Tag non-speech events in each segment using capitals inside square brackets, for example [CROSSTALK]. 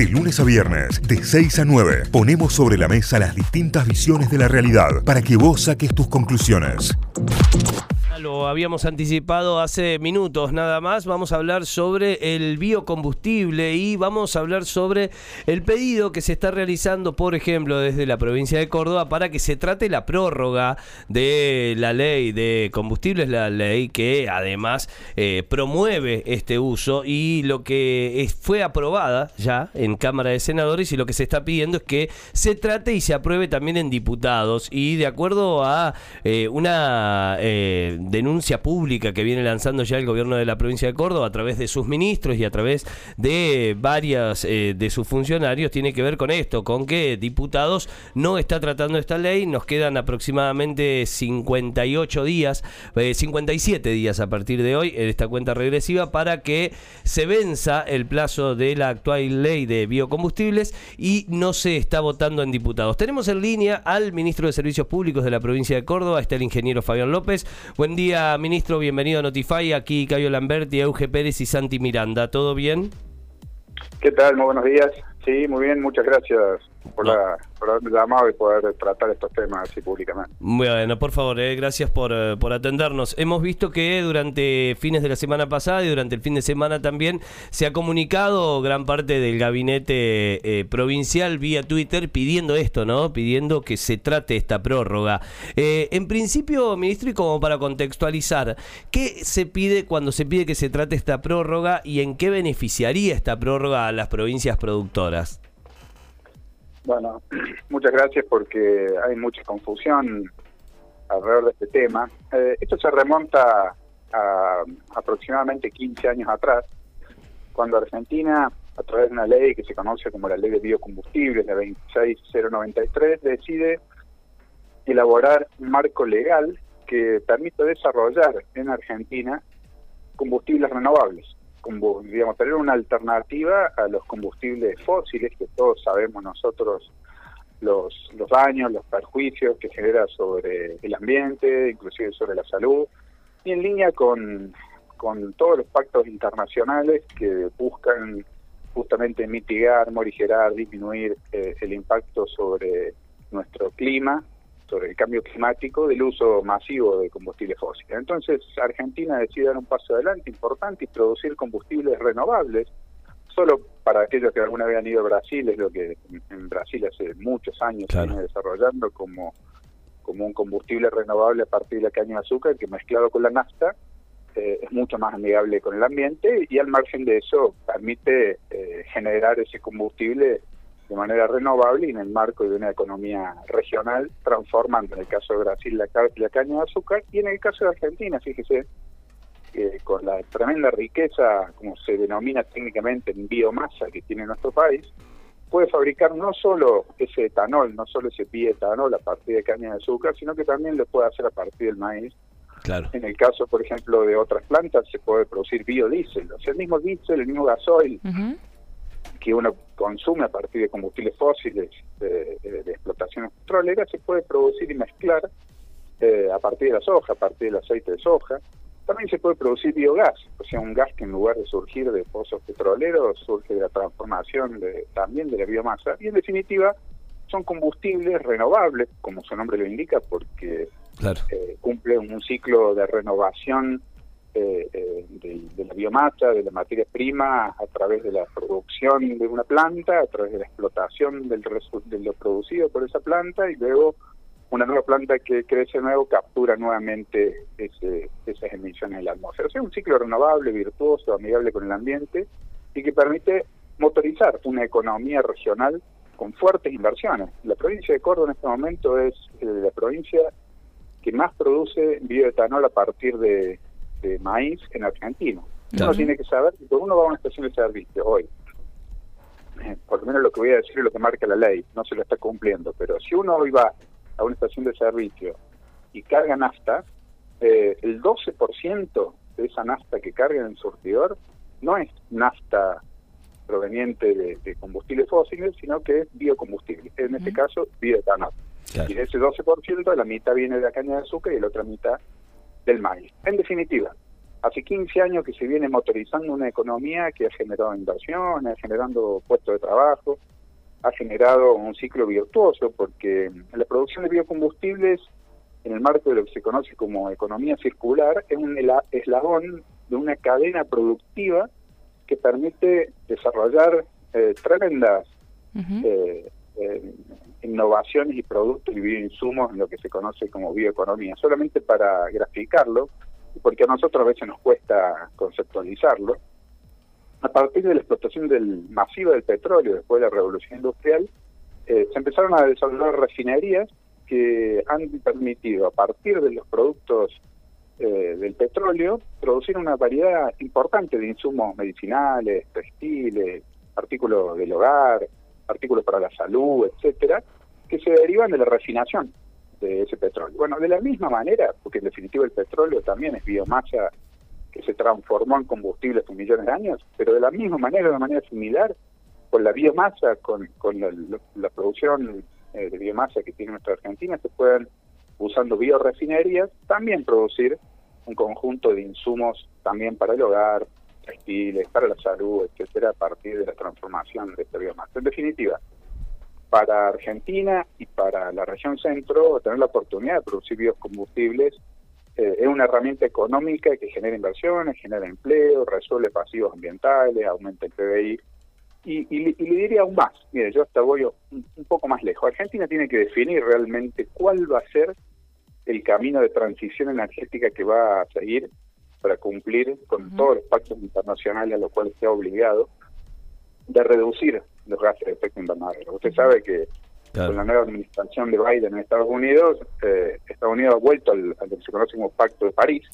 De lunes a viernes, de 6 a 9, ponemos sobre la mesa las distintas visiones de la realidad para que vos saques tus conclusiones. Habíamos anticipado hace minutos nada más. Vamos a hablar sobre el biocombustible y vamos a hablar sobre el pedido que se está realizando, por ejemplo, desde la provincia de Córdoba para que se trate la prórroga de la ley de combustibles, la ley que además eh, promueve este uso y lo que fue aprobada ya en Cámara de Senadores y lo que se está pidiendo es que se trate y se apruebe también en diputados y de acuerdo a eh, una eh, denuncia pública que viene lanzando ya el gobierno de la provincia de Córdoba a través de sus ministros y a través de varias eh, de sus funcionarios tiene que ver con esto, con que diputados no está tratando esta ley, nos quedan aproximadamente 58 días, 57 eh, días a partir de hoy en esta cuenta regresiva para que se venza el plazo de la actual ley de biocombustibles y no se está votando en diputados. Tenemos en línea al ministro de Servicios Públicos de la provincia de Córdoba, está el ingeniero Fabián López. Buen día, ministro. Bienvenido a Notify. Aquí Cayo Lamberti, Euge Pérez y Santi Miranda. ¿Todo bien? ¿Qué tal? Muy buenos días. Sí, muy bien. Muchas gracias por, la, por haberme llamado y poder tratar estos temas así públicamente. Bueno, por favor, eh, gracias por, eh, por, atendernos. Hemos visto que durante fines de la semana pasada y durante el fin de semana también se ha comunicado gran parte del gabinete eh, provincial vía Twitter pidiendo esto, ¿no? Pidiendo que se trate esta prórroga. en principio, ministro, y como para contextualizar, ¿qué se pide cuando se pide que se trate esta prórroga y en qué beneficiaría esta prórroga a las provincias productoras? Bueno, [CLEARS THROAT] muchas gracias porque hay mucha confusión alrededor de este tema. Eh, esto se remonta a aproximadamente 15 años atrás, cuando Argentina, a través de una ley que se conoce como la Ley de Biocombustibles, la 26093, decide elaborar un marco legal que permite desarrollar en Argentina combustibles renovables digamos, tener una alternativa a los combustibles fósiles, que todos sabemos nosotros los, los daños, los perjuicios que genera sobre el ambiente, inclusive sobre la salud, y en línea con, con todos los pactos internacionales que buscan justamente mitigar, morigerar, disminuir eh, el impacto sobre nuestro clima sobre el cambio climático del uso masivo de combustibles fósiles. Entonces, Argentina decide dar un paso adelante importante y producir combustibles renovables. Solo para aquellos que alguna vez han ido a Brasil, es lo que en Brasil hace muchos años se viene desarrollando como, como un combustible renovable a partir de la caña de azúcar que mezclado con la nafta eh, es mucho más amigable con el ambiente y al margen de eso permite eh, generar ese combustible de manera renovable y en el marco de una economía regional, transformando en el caso de Brasil la, la caña de azúcar y en el caso de Argentina, fíjese, que con la tremenda riqueza, como se denomina técnicamente en biomasa que tiene nuestro país, puede fabricar no solo ese etanol, no solo ese bietanol a partir de caña de azúcar, sino que también lo puede hacer a partir del maíz. Claro. En el caso, por ejemplo, de otras plantas, se puede producir biodiesel, o sea, el mismo diésel, el mismo gasoil, que uno consume a partir de combustibles fósiles de, explotaciones petroleras se puede producir y mezclar eh, a partir de la soja, a partir del aceite de soja. También se puede producir biogás, o sea, un gas que en lugar de surgir de pozos petroleros surge de la transformación de, también de la biomasa. Y en definitiva, son combustibles renovables, como su nombre lo indica, porque eh, cumple un ciclo de renovación eh, eh, de, la biomasa, de la materia prima, a través de la producción de una planta, a través de la explotación del de lo producido por esa planta y luego una nueva planta que crece nuevo captura nuevamente ese, esas emisiones en la atmósfera. O sea, un ciclo renovable, virtuoso, amigable con el ambiente y que permite motorizar una economía regional con fuertes inversiones. La provincia de Córdoba en este momento es eh, la provincia que más produce bioetanol a partir de, de maíz en Argentina. Uno tiene que saber que uno va a una estación de servicio hoy, eh, por lo menos lo que voy a decir es lo que marca la ley, no se lo está cumpliendo, pero si uno hoy va a una estación de servicio y carga nafta, eh, el 12% de esa nafta que carga en el surtidor no es nafta proveniente de, combustibles fósiles, sino que es biocombustible, en este caso bioetanol. Y de ese 12%, la mitad viene de la caña de azúcar y la otra mitad del maíz. En definitiva, Hace 15 años que se viene motorizando una economía que ha generado inversiones, ha generando puestos de trabajo, ha generado un ciclo virtuoso, porque la producción de biocombustibles, en el marco de lo que se conoce como economía circular, es un eslabón de una cadena productiva que permite desarrollar eh, tremendas eh, eh, innovaciones y productos y bioinsumos en lo que se conoce como bioeconomía. Solamente para graficarlo, porque a nosotros a veces nos cuesta conceptualizarlo, a partir de la explotación del masiva del petróleo después de la revolución industrial, se empezaron a desarrollar refinerías que han permitido, a partir de los productos eh, del petróleo, producir una variedad importante de insumos medicinales, textiles, artículos del hogar, artículos para la salud, etcétera, que se derivan de la refinación de ese petróleo. Bueno, de la misma manera, porque en definitiva el petróleo también es biomasa que se transformó en combustible hace millones de años, pero de la misma manera, de una manera similar, con la biomasa, con, con la, producción eh, de biomasa que tiene nuestra Argentina, se pueden, usando biorefinerías, también producir un conjunto de insumos también para el hogar, textiles, para la salud, etcétera, a partir de la transformación de esta biomasa. En definitiva, para Argentina y para la región centro, tener la oportunidad de producir biocombustibles eh, es una herramienta económica que genera inversiones, genera empleo, resuelve pasivos ambientales, aumenta el PBI. Y, le diría aún más, mire, yo hasta voy un, un poco más lejos. Argentina tiene que definir realmente cuál va a ser el camino de transición energética que va a seguir para cumplir con todos los pactos internacionales a los cuales se ha obligado de reducir los gases de efecto invernadero. Usted sabe que con la nueva administración de Biden en Estados Unidos, eh, Estados Unidos ha vuelto al, lo que se conoce como Pacto de París,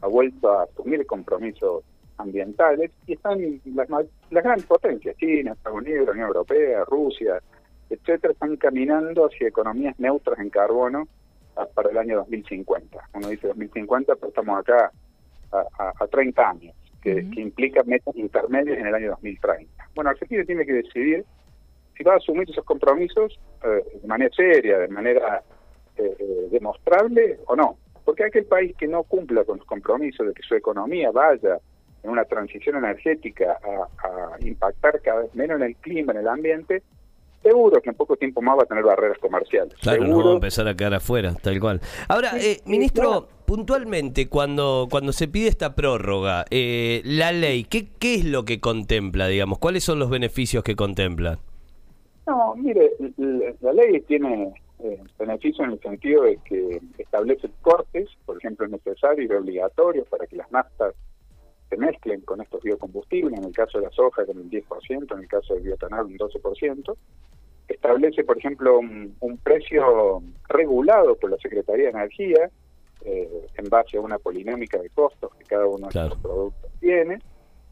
ha vuelto a asumir compromisos ambientales y están las, las grandes potencias, China, Estados Unidos, la Unión Europea, Rusia, etcétera, están caminando hacia economías neutras en carbono para el año 2050. Uno dice 2050, pero estamos acá a, a, 30 años, que, implica metas intermedias en el año 2030. Bueno, Argentina tiene que decidir si va a asumir esos compromisos eh, de manera seria, de manera eh, eh, demostrable o no. Porque aquel país que no cumpla con los compromisos de que su economía vaya en una transición energética a, a impactar cada vez menos en el clima, en el ambiente, seguro que en poco tiempo más va a tener barreras comerciales. Claro, no va a empezar a quedar afuera, tal cual. Ahora, eh, ministro, puntualmente, cuando, cuando se pide esta prórroga, eh, la ley, ¿qué, ¿qué es lo que contempla, digamos? ¿Cuáles son los beneficios que contempla? No, mire, la ley tiene eh, beneficios en el sentido de que establece cortes, por ejemplo, necesarios y obligatorios para que las naftas se mezclen con estos biocombustibles, en el caso de la soja con el 10%, en el caso del biotanal un 12%, establece, por ejemplo, un, precio regulado por la Secretaría de Energía eh, en base a una polinómica de costos que cada uno de los productos tiene.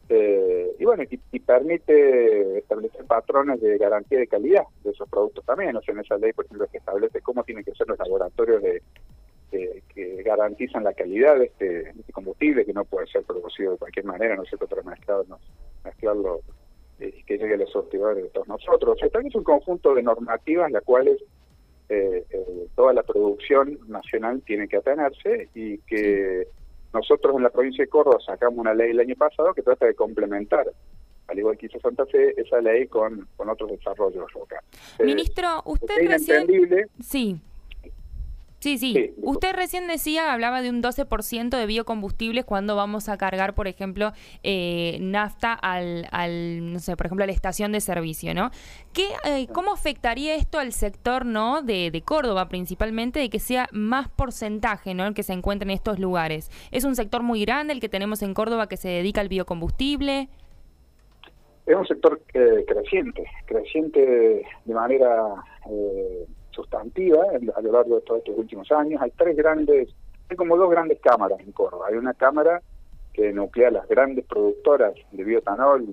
Eh, y bueno, y, permite establecer patrones de garantía de calidad de esos productos también. O sea, en esa ley, por ejemplo, se establece cómo tienen que ser los laboratorios de, que garantizan la calidad de este, este, combustible, que no puede ser producido de cualquier manera, no sé otro mezclado, mezclarlo que llegue a los sortidores de todos nosotros. O es un conjunto de normativas las cuales eh, eh, toda la producción nacional tiene que atenerse y que nosotros en la provincia de Córdoba sacamos una ley el año pasado que trata de complementar al igual que hizo Santa Fe, esa ley con, con otros desarrollos locales. Ministro, usted recién... Sí. Sí, sí. Usted recién decía, hablaba de un 12% de biocombustibles cuando vamos a cargar, por ejemplo, eh, nafta al, al, no sé, por ejemplo, a la estación de servicio, ¿no? ¿Qué, eh, ¿Cómo afectaría esto al sector, ¿no? De, de Córdoba principalmente, de que sea más porcentaje, ¿no? El que se encuentre en estos lugares. ¿Es un sector muy grande el que tenemos en Córdoba que se dedica al biocombustible? Es un sector eh, creciente, creciente de manera sustantiva a lo largo de todos estos últimos años. Hay tres grandes, hay como dos grandes cámaras en Córdoba. Hay una cámara que nuclea las grandes productoras de biotanol,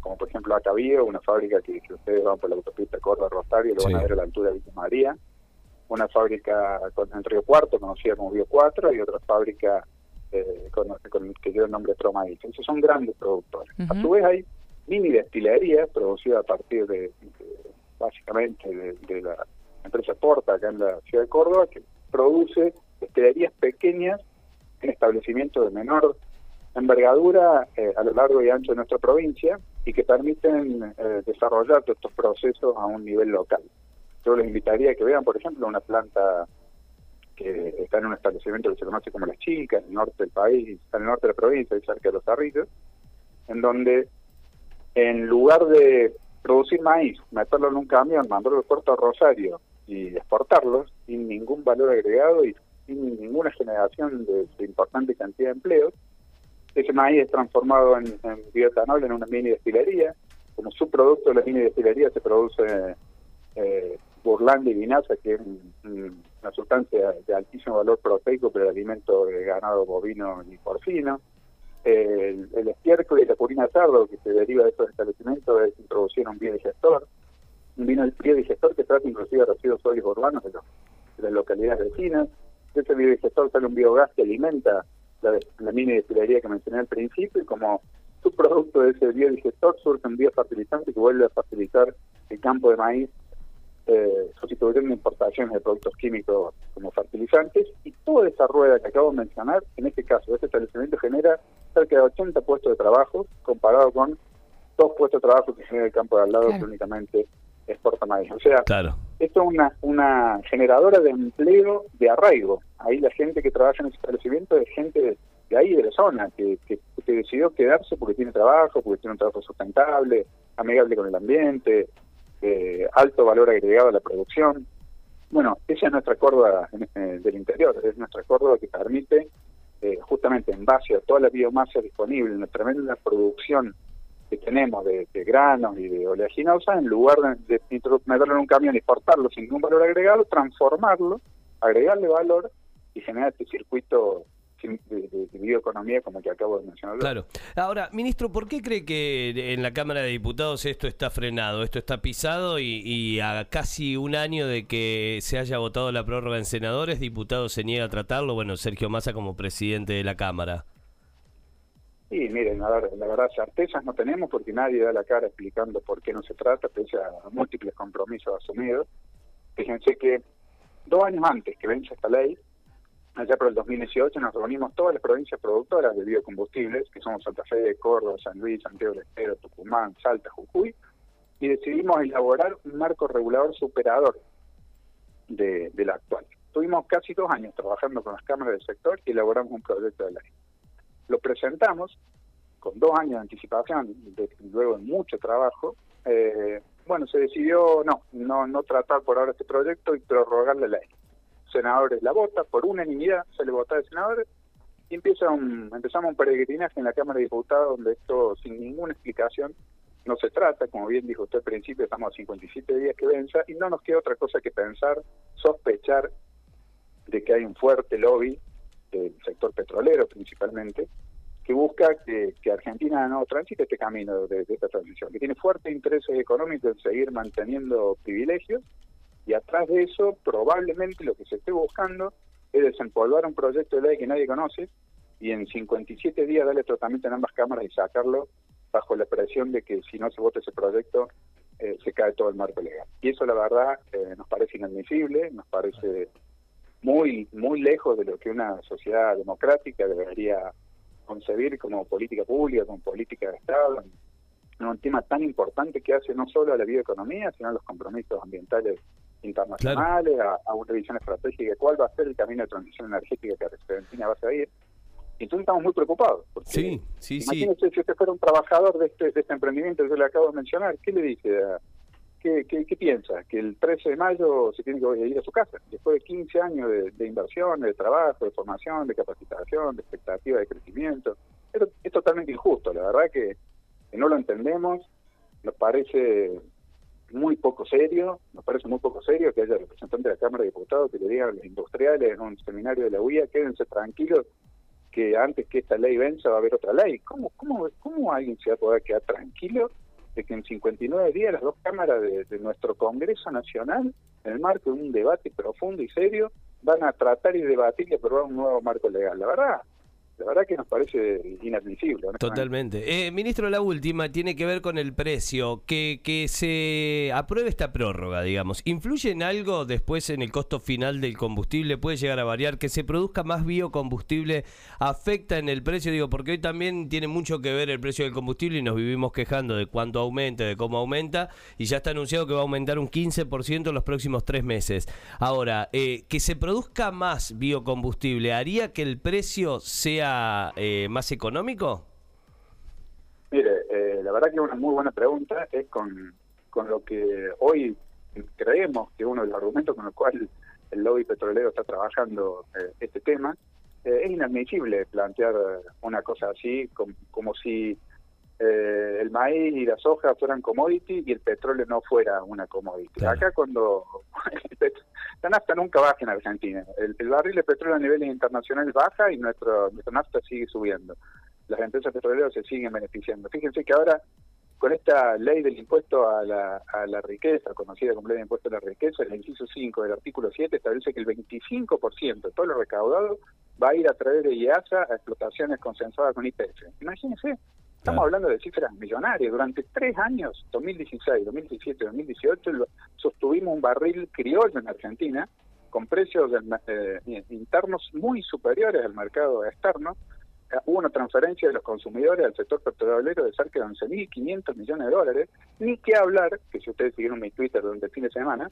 como por ejemplo Acabío, una fábrica que si ustedes van por la autopista Córdoba-Rosario, lo van a ver a la altura de Villa María, una fábrica en Río Cuarto, conocida como Bio 4, y otra fábrica eh, con, que lleva el nombre de Tromadil. Entonces son grandes productores. A su vez hay mini destilerías producidas a partir de, básicamente de, la empresa Porta, acá en la ciudad de Córdoba, que produce destilerías pequeñas en establecimientos de menor envergadura eh, a lo largo y ancho de nuestra provincia y que permiten eh, desarrollar todos estos procesos a un nivel local. Yo les invitaría a que vean, por ejemplo, una planta que está en un establecimiento que se conoce como Las Chicas, en el norte del país, en el norte de la provincia, cerca de Los Arrillos, en donde en lugar de producir maíz, meterlo en un camión, mandarlo al puerto Rosario y exportarlos sin ningún valor agregado y sin ninguna generación de, importante cantidad de empleos, ese maíz es transformado en, bioetanol en una mini destilería. Como subproducto de la mini destilería se produce eh, y vinaza, que es una sustancia de altísimo valor proteico para el alimento de ganado bovino y porcino. El, el, estiércol y la purina sardo que se deriva de estos establecimientos es introducir un biodigestor, un vino biodigestor que trata inclusive de residuos sólidos urbanos de, las localidades vecinas. De ese biodigestor sale un biogás que alimenta la, la mini destilería que mencioné al principio y como subproducto de ese biodigestor surge un biofertilizante que vuelve a facilitar el campo de maíz eh, sustituyendo importaciones de productos químicos como fertilizantes y toda esa rueda que acabo de mencionar, en este caso, este establecimiento genera cerca de 80 puestos de trabajo comparado con dos puestos de trabajo que genera el campo de al lado que únicamente exporta maíz. O sea, esto es una, una generadora de empleo de arraigo. Ahí la gente que trabaja en ese establecimiento es gente de, ahí, de la zona, que, que, que decidió quedarse porque tiene trabajo, porque tiene un trabajo sustentable, amigable con el ambiente, eh, alto valor agregado a la producción. Bueno, esa es nuestra Córdoba eh, del interior, es nuestra Córdoba que permite, eh, justamente en base a toda la biomasa disponible, una tremenda producción que tenemos de, granos y de oleaginosa, en lugar de, de meterlo en un camión y exportarlo sin ningún valor agregado, transformarlo, agregarle valor y generar este circuito de, bioeconomía como que acabo de mencionar. Claro. Ahora, ministro, ¿por qué cree que en la Cámara de Diputados esto está frenado, esto está pisado y, a casi un año de que se haya votado la prórroga en senadores, diputados se niega a tratarlo? Bueno, Sergio Massa como presidente de la Cámara. Sí, miren, a ver, la verdad, certezas no tenemos porque nadie da la cara explicando por qué no se trata, pese a múltiples compromisos asumidos. Fíjense que dos años antes que vence esta ley, allá por el 2018 nos reunimos todas las provincias productoras de biocombustibles, que somos Santa Fe, Córdoba, San Luis, Santiago del Estero, Tucumán, Salta, Jujuy, y decidimos elaborar un marco regulador superador de, la actual. Tuvimos casi dos años trabajando con las cámaras del sector y elaboramos un proyecto de ley. Lo presentamos con dos años de anticipación, de, luego de mucho trabajo. Eh, bueno, se decidió no, no, no tratar por ahora este proyecto y prorrogar la ley senadores la vota, por unanimidad se le vota de senadores, y empieza un, empezamos un peregrinaje en la Cámara de Diputados donde esto sin ninguna explicación no se trata, como bien dijo usted al principio, estamos a 57 días que venza y no nos queda otra cosa que pensar, sospechar de que hay un fuerte lobby del sector petrolero principalmente, que busca que, Argentina no transite este camino de, esta transición, que tiene fuertes intereses económicos en seguir manteniendo privilegios y atrás de eso, probablemente lo que se esté buscando es desempolvar un proyecto de ley que nadie conoce y en 57 días darle tratamiento en ambas cámaras y sacarlo bajo la presión de que si no se vota ese proyecto eh, se cae todo el marco legal. Y eso la verdad eh, nos parece inadmisible, nos parece muy muy lejos de lo que una sociedad democrática debería concebir como política pública, como política de Estado, un tema tan importante que hace no solo a la bioeconomía, sino a los compromisos ambientales internacionales, a, una visión estratégica de cuál va a ser el camino de transición energética que Argentina va a seguir. Y entonces estamos muy preocupados. Porque sí, sí, imagínese si usted fuera un trabajador de este, de este emprendimiento que yo le acabo de mencionar, ¿qué le dice? ¿Qué, qué, piensa? Que el 13 de mayo se tiene que ir a su casa, después de 15 años de, inversión, de trabajo, de formación, de capacitación, de expectativa de crecimiento. Es, totalmente injusto, la verdad que no lo entendemos, nos parece muy poco serio, nos parece muy poco serio que haya representantes de la Cámara de Diputados que le digan a los industriales en un seminario de la UIA, quédense tranquilos que antes que esta ley venza va a haber otra ley. ¿Cómo, cómo, cómo alguien se va a poder quedar tranquilo de que en 59 días las dos cámaras de, nuestro Congreso Nacional, en el marco de un debate profundo y serio, van a tratar y debatir y aprobar un nuevo marco legal? La verdad, la verdad que nos parece inadmisible. Totalmente. Eh, ministro, la última tiene que ver con el precio. Que, que se apruebe esta prórroga, digamos, ¿influye en algo después en el costo final del combustible? ¿Puede llegar a variar? ¿Que se produzca más biocombustible afecta en el precio? Digo, porque hoy también tiene mucho que ver el precio del combustible y nos vivimos quejando de cuánto aumenta, de cómo aumenta, y ya está anunciado que va a aumentar un 15% en los próximos tres meses. Ahora, eh, que se produzca más biocombustible, ¿haría que el precio sea eh, más económico? Mire, eh, la verdad que una muy buena pregunta es con, con lo que hoy creemos que uno de los argumentos con el cual el lobby petrolero está trabajando eh, este tema, es inadmisible plantear una cosa así como, si el maíz y la soja fueran commodity y el petróleo no fuera una commodity. Acá cuando [LAUGHS] la nafta nunca baja en Argentina. El, barril de petróleo a nivel internacional baja y nuestro, nuestra nafta sigue subiendo. Las empresas petroleras se siguen beneficiando. Fíjense que ahora, con esta ley del impuesto a la, a la riqueza, conocida como ley de impuesto a la riqueza, el inciso 5 del artículo 7 establece que el 25% de todo lo recaudado va a ir a través de IASA a explotaciones consensuadas con IPF. Imagínense, Estamos hablando de cifras millonarias. Durante tres años, 2016, 2017, 2018, sostuvimos un barril criollo en Argentina con precios eh, internos muy superiores al mercado externo. Eh, hubo una transferencia de los consumidores al sector petrolero de cerca de 11.500 millones de dólares. Ni que hablar, que si ustedes siguieron mi Twitter durante el fin de semana,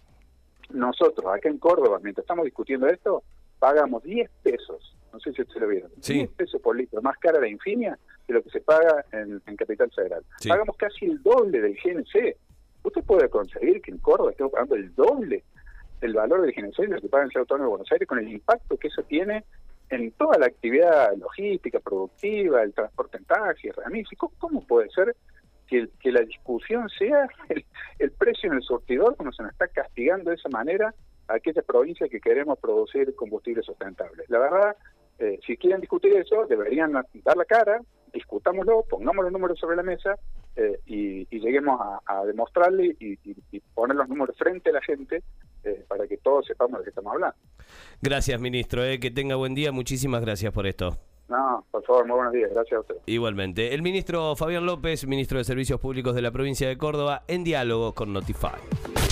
nosotros acá en Córdoba, mientras estamos discutiendo esto, pagamos 10 pesos, no sé si ustedes lo vieron, 10 pesos por litro, más cara la Infinia de lo que se paga en, Capital Federal. Pagamos casi el doble del GNC. Usted puede conseguir que en Córdoba estemos pagando el doble del valor del GNC de lo que paga en el Autónomo de Buenos Aires con el impacto que eso tiene en toda la actividad logística, productiva, el transporte en taxi, remis. ¿Cómo, puede ser que, la discusión sea el, precio en el surtidor cuando se nos está castigando de esa manera a aquellas provincias que queremos producir combustible sustentable? La verdad, eh, si quieren discutir eso, deberían dar la cara, discutámoslo, pongamos los números sobre la mesa eh, y, lleguemos a, demostrarle y, poner los números frente a la gente eh, para que todos sepamos de qué estamos hablando. Gracias, ministro. Eh, que tenga buen día. Muchísimas gracias por esto. No, por favor, muy buenos días. Gracias a usted. Igualmente. El ministro Fabián López, ministro de Servicios Públicos de la provincia de Córdoba, en diálogo con Notify.